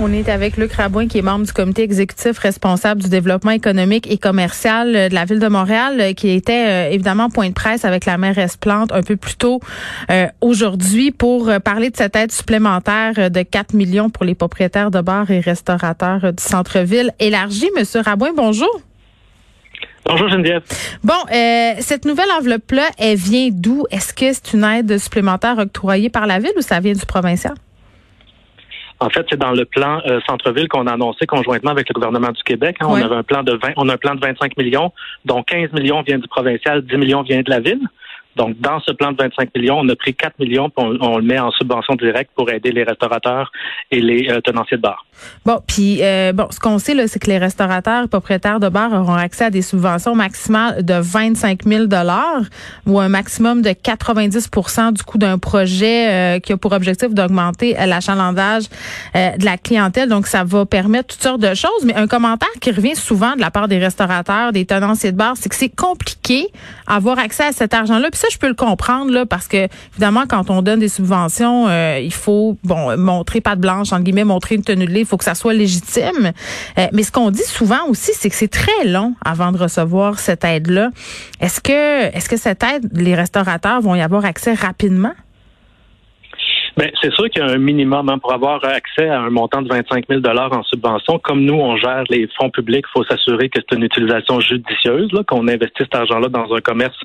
On est avec Luc Rabouin, qui est membre du comité exécutif responsable du développement économique et commercial euh, de la ville de Montréal, euh, qui était euh, évidemment point de presse avec la mairesse Plante un peu plus tôt aujourd'hui pour parler de cette aide supplémentaire de 4 millions pour les propriétaires de bars et restaurateurs du centre-ville. Élargie, Monsieur Rabouin, bonjour. Bonjour Geneviève. Bon, cette nouvelle enveloppe-là, elle vient d'où? Est-ce que c'est une aide supplémentaire octroyée par la ville ou ça vient du provincial? En fait, c'est dans le plan euh, centre-ville qu'on a annoncé conjointement avec le gouvernement du Québec. Hein. On avait un plan de 20, on a un plan de 25 millions, dont 15 millions viennent du provincial, 10 millions viennent de la ville. Donc, dans ce plan de 25 millions, on a pris 4 millions, puis on, le met en subvention directe pour aider les restaurateurs et les euh, tenanciers de bars. Bon, puis euh, bon, ce qu'on sait là, c'est que les restaurateurs et propriétaires de bars auront accès à des subventions maximales de 25 000 dollars ou un maximum de 90% du coût d'un projet euh, qui a pour objectif d'augmenter l'achalandage de la clientèle. Donc, ça va permettre toutes sortes de choses. Mais un commentaire qui revient souvent de la part des restaurateurs, des tenanciers de bars, c'est que c'est compliqué avoir accès à cet argent-là ça, je peux le comprendre là, parce que évidemment, quand on donne des subventions, euh, il faut bon montrer pas de blanche entre guillemets, montrer une tenue de lait, il faut que ça soit légitime. Euh, mais ce qu'on dit souvent aussi, c'est que c'est très long avant de recevoir cette aide-là. Est-ce que est-ce que cette aide, les restaurateurs vont y avoir accès rapidement? Bien, c'est sûr qu'il y a un minimum hein, pour avoir accès à un montant de 25 000 en subvention. Comme nous, on gère les fonds publics, il faut s'assurer que c'est une utilisation judicieuse, qu'on investit cet argent-là dans un commerce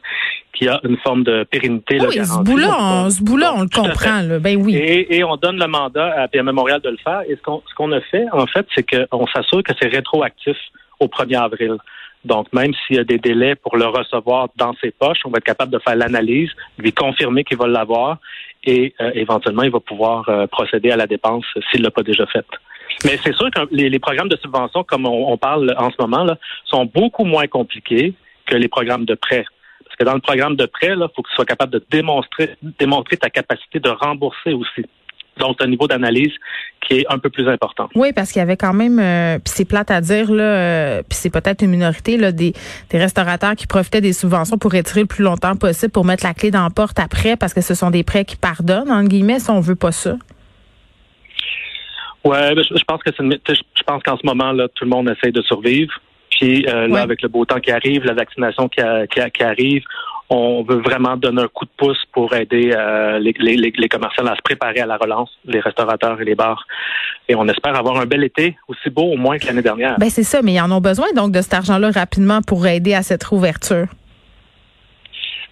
qui a une forme de pérennité. Oui, ce bout-là, on, ce bout on le comprend. Là. Ben oui. Et, on donne le mandat à PME Montréal de le faire. Et ce qu'on, ce qu'on a fait, en fait, c'est qu'on s'assure que c'est rétroactif au 1er avril. Donc, même s'il y a des délais pour le recevoir dans ses poches, on va être capable de faire l'analyse, lui confirmer qu'il va l'avoir et euh, éventuellement, il va pouvoir euh, procéder à la dépense s'il ne l'a pas déjà faite. Mais c'est sûr que les, programmes de subvention, comme on, parle en ce moment, là, sont beaucoup moins compliqués que les programmes de prêt. Parce que dans le programme de prêt, il faut que tu sois capable de démontrer, démontrer ta capacité de rembourser aussi. Donc, c'est un niveau d'analyse qui est un peu plus important. Oui, parce qu'il y avait quand même, euh, puis c'est plate à dire, là, euh, puis c'est peut-être une minorité, là, des, des restaurateurs qui profitaient des subventions pour retirer le plus longtemps possible, pour mettre la clé dans la porte après, parce que ce sont des prêts qui pardonnent, en guillemets, si on veut pas ça. Ouais, ben, je, pense que c'est je pense qu'en ce moment, là, tout le monde essaie de survivre. Puis euh, là, avec le beau temps qui arrive, la vaccination qui, qui arrive, on veut vraiment donner un coup de pouce pour aider euh, les, les, les, commerçants à se préparer à la relance, les restaurateurs et les bars. Et on espère avoir un bel été aussi beau au moins que l'année dernière. Ben c'est ça, mais ils en ont besoin donc de cet argent-là rapidement pour aider à cette rouverture.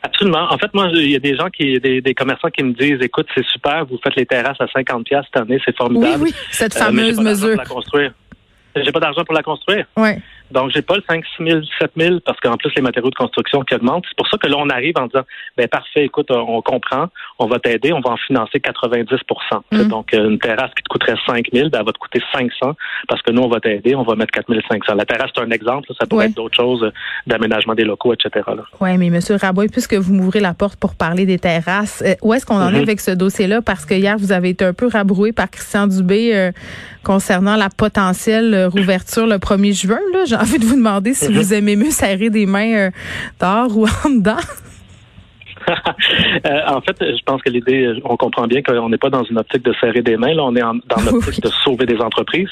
Absolument. En fait, moi, il y a des gens qui, des, des commerçants qui me disent, écoute, c'est super, vous faites les terrasses à 50 pièces cette année, c'est formidable. Oui, oui, cette euh, fameuse mesure. J'ai pas d'argent pour la construire. Ouais. Donc, j'ai pas le 5 000, 7 000 parce qu'en plus, les matériaux de construction qui augmentent. C'est pour ça que là, on arrive en disant, ben parfait, écoute, on comprend, on va t'aider, on va en financer 90 mm. Donc, euh, une terrasse qui te coûterait 5 000, ben, elle va te coûter 500 parce que nous, on va t'aider, on va mettre 4 500. La terrasse, c'est un exemple. Ça pourrait être d'autres choses, euh, d'aménagement des locaux, etc. Oui, mais M. Raboy, puisque vous m'ouvrez la porte pour parler des terrasses, euh, où est-ce qu'on en est mm-hmm. avec ce dossier-là? Parce que hier, vous avez été un peu rabroué par Christian Dubé concernant la potentielle rouverture le 1er juin. J'ai envie de vous demander si vous aimez mieux serrer des mains euh, dehors ou en dedans. Euh, en fait, je pense que l'idée, on comprend bien qu'on n'est pas dans une optique de serrer des mains, là, on est dans l'optique de sauver des entreprises.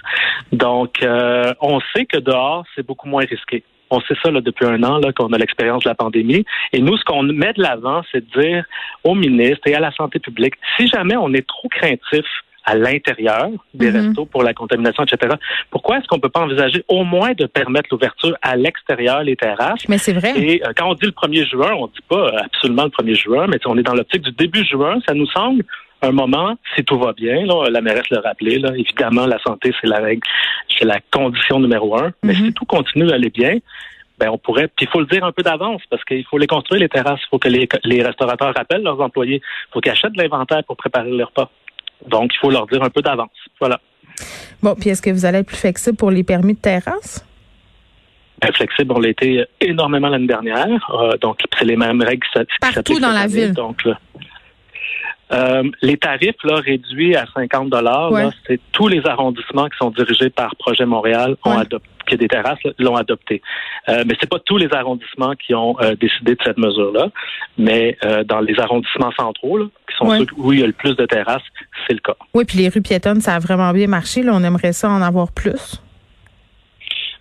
Donc, euh, on sait que dehors, c'est beaucoup moins risqué. On sait ça là, depuis un an qu'on a l'expérience de la pandémie. Et nous, ce qu'on met de l'avant, c'est de dire au ministre et à la santé publique, si jamais on est trop craintif à l'intérieur des mhm. restos pour la contamination, etc. Pourquoi est-ce qu'on peut pas envisager au moins de permettre l'ouverture à l'extérieur, les terrasses? Mais c'est vrai. Et euh, quand on dit le 1er juin, on dit pas absolument le 1er juin, mais on est dans l'optique du début juin. Ça nous semble un moment, si tout va bien, là, la mairesse le rappelé, là, évidemment, la santé, c'est la règle, c'est la condition numéro un. Mais si tout continue à aller bien, ben on pourrait, puis il faut le dire un peu d'avance parce qu'il faut les construire les terrasses, il faut que les, les restaurateurs rappellent leurs employés, il faut qu'ils achètent de l'inventaire pour préparer leur repas. Donc, il faut leur dire un peu d'avance. Voilà. Bon, puis est-ce que vous allez être plus flexible pour les permis de terrasse? Flexible, on l'a été énormément l'année dernière. Euh, donc, c'est les mêmes règles Partout dans la ville. Donc, Euh, les tarifs là, réduits à 50 dollars, Ouais. c'est tous les arrondissements qui sont dirigés par Projet Montréal ont Ouais. adopté qui a des terrasses l'ont adopté. Euh, mais c'est pas tous les arrondissements qui ont euh, décidé de cette mesure-là, mais euh, dans les arrondissements centraux, là, qui sont Ouais. ceux où il y a le plus de terrasses, c'est le cas. Oui, puis les rues piétonnes, ça a vraiment bien marché. Là, on aimerait ça en avoir plus.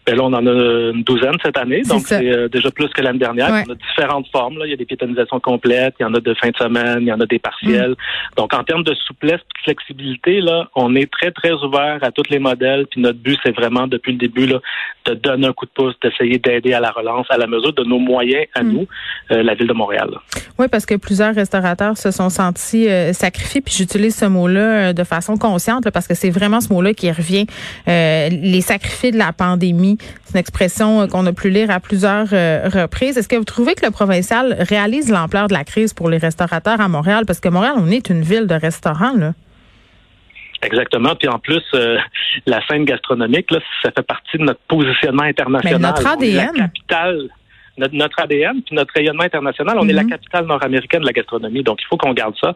Ben là, on en a une douzaine cette année, donc c'est euh, déjà plus que l'année dernière. Ouais. On a différentes formes. Là. Il y a des piétonisations complètes, il y en a de fin de semaine, il y en a des partiels. Mm. Donc, en termes de souplesse et de flexibilité, là, on est très, très ouvert à tous les modèles. Puis notre but, c'est vraiment, depuis le début, là, de donner un coup de pouce, d'essayer d'aider à la relance à la mesure de nos moyens à Mm. nous, euh, la Ville de Montréal. Oui, parce que plusieurs restaurateurs se sont sentis euh, sacrifiés, puis j'utilise ce mot-là de façon consciente, là, parce que c'est vraiment ce mot-là qui revient. Les sacrifiés de la pandémie, c'est une expression euh, qu'on a pu lire à plusieurs euh, reprises. Est-ce que vous trouvez que le provincial réalise l'ampleur de la crise pour les restaurateurs à Montréal? Parce que Montréal, on est une ville de restaurants, là. Exactement. Puis en plus, euh, la scène gastronomique, là, ça fait partie de notre positionnement international. Mais notre est la ADN. capitale. Notre, notre ADN puis notre rayonnement international, on est la Mhm. capitale nord-américaine de la gastronomie, donc il faut qu'on garde ça.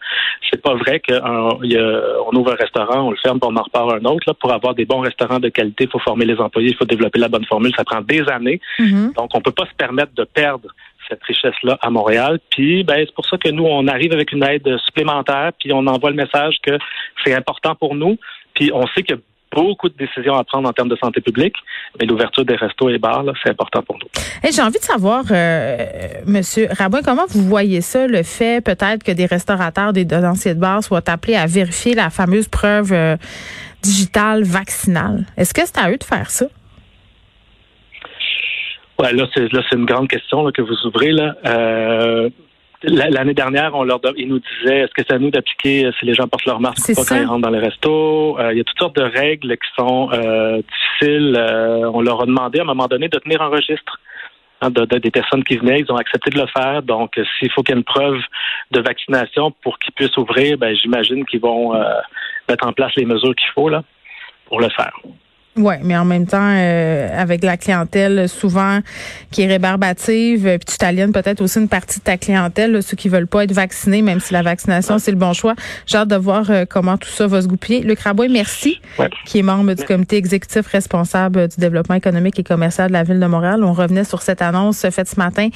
C'est pas vrai qu'on ouvre un restaurant, on le ferme, puis on en repart un autre. Là, pour avoir des bons restaurants de qualité, il faut former les employés, il faut développer la bonne formule. Ça prend des années, Mhm. donc on peut pas se permettre de perdre cette richesse-là à Montréal. Puis ben, c'est pour ça que nous, on arrive avec une aide supplémentaire, puis on envoie le message que c'est important pour nous. Puis on sait qu'il y a beaucoup de décisions à prendre en termes de santé publique, mais l'ouverture des restos et bars, c'est important pour nous. Hey, J'ai envie de savoir, euh, Monsieur Rabouin, comment vous voyez ça, le fait peut-être que des restaurateurs, des donanciers de bar soient appelés à vérifier la fameuse preuve euh, digitale vaccinale? Est-ce que c'est à eux de faire ça? Ouais, là, c'est là, c'est une grande question là, que vous ouvrez là. Euh, L'année dernière, on leur ils nous disaient est-ce que c'est à nous d'appliquer euh, si les gens portent leur masque ou pas ça. quand ils rentrent dans les restos. Euh, il y a toutes sortes de règles qui sont euh, difficiles. Euh, on leur a demandé à un moment donné de tenir un registre hein, de, de- des personnes qui venaient. Ils ont accepté de le faire. Donc, euh, s'il faut qu'il y ait une preuve de vaccination pour qu'ils puissent ouvrir, ben, j'imagine qu'ils vont euh, mettre en place les mesures qu'il faut là pour le faire. Oui, mais en même temps, euh, avec la clientèle souvent qui est rébarbative, euh, puis tu t'aliènes peut-être aussi une partie de ta clientèle, là, ceux qui veulent pas être vaccinés, même si la vaccination, c'est le bon choix. J'ai hâte de voir euh, comment tout ça va se goupiller. Luc Rabouin, merci, Ouais. qui est membre du comité exécutif responsable du développement économique et commercial de la Ville de Montréal. On revenait sur cette annonce faite ce matin.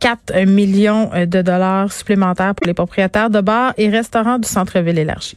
4 millions de dollars supplémentaires pour les propriétaires de bars et restaurants du centre-ville élargi.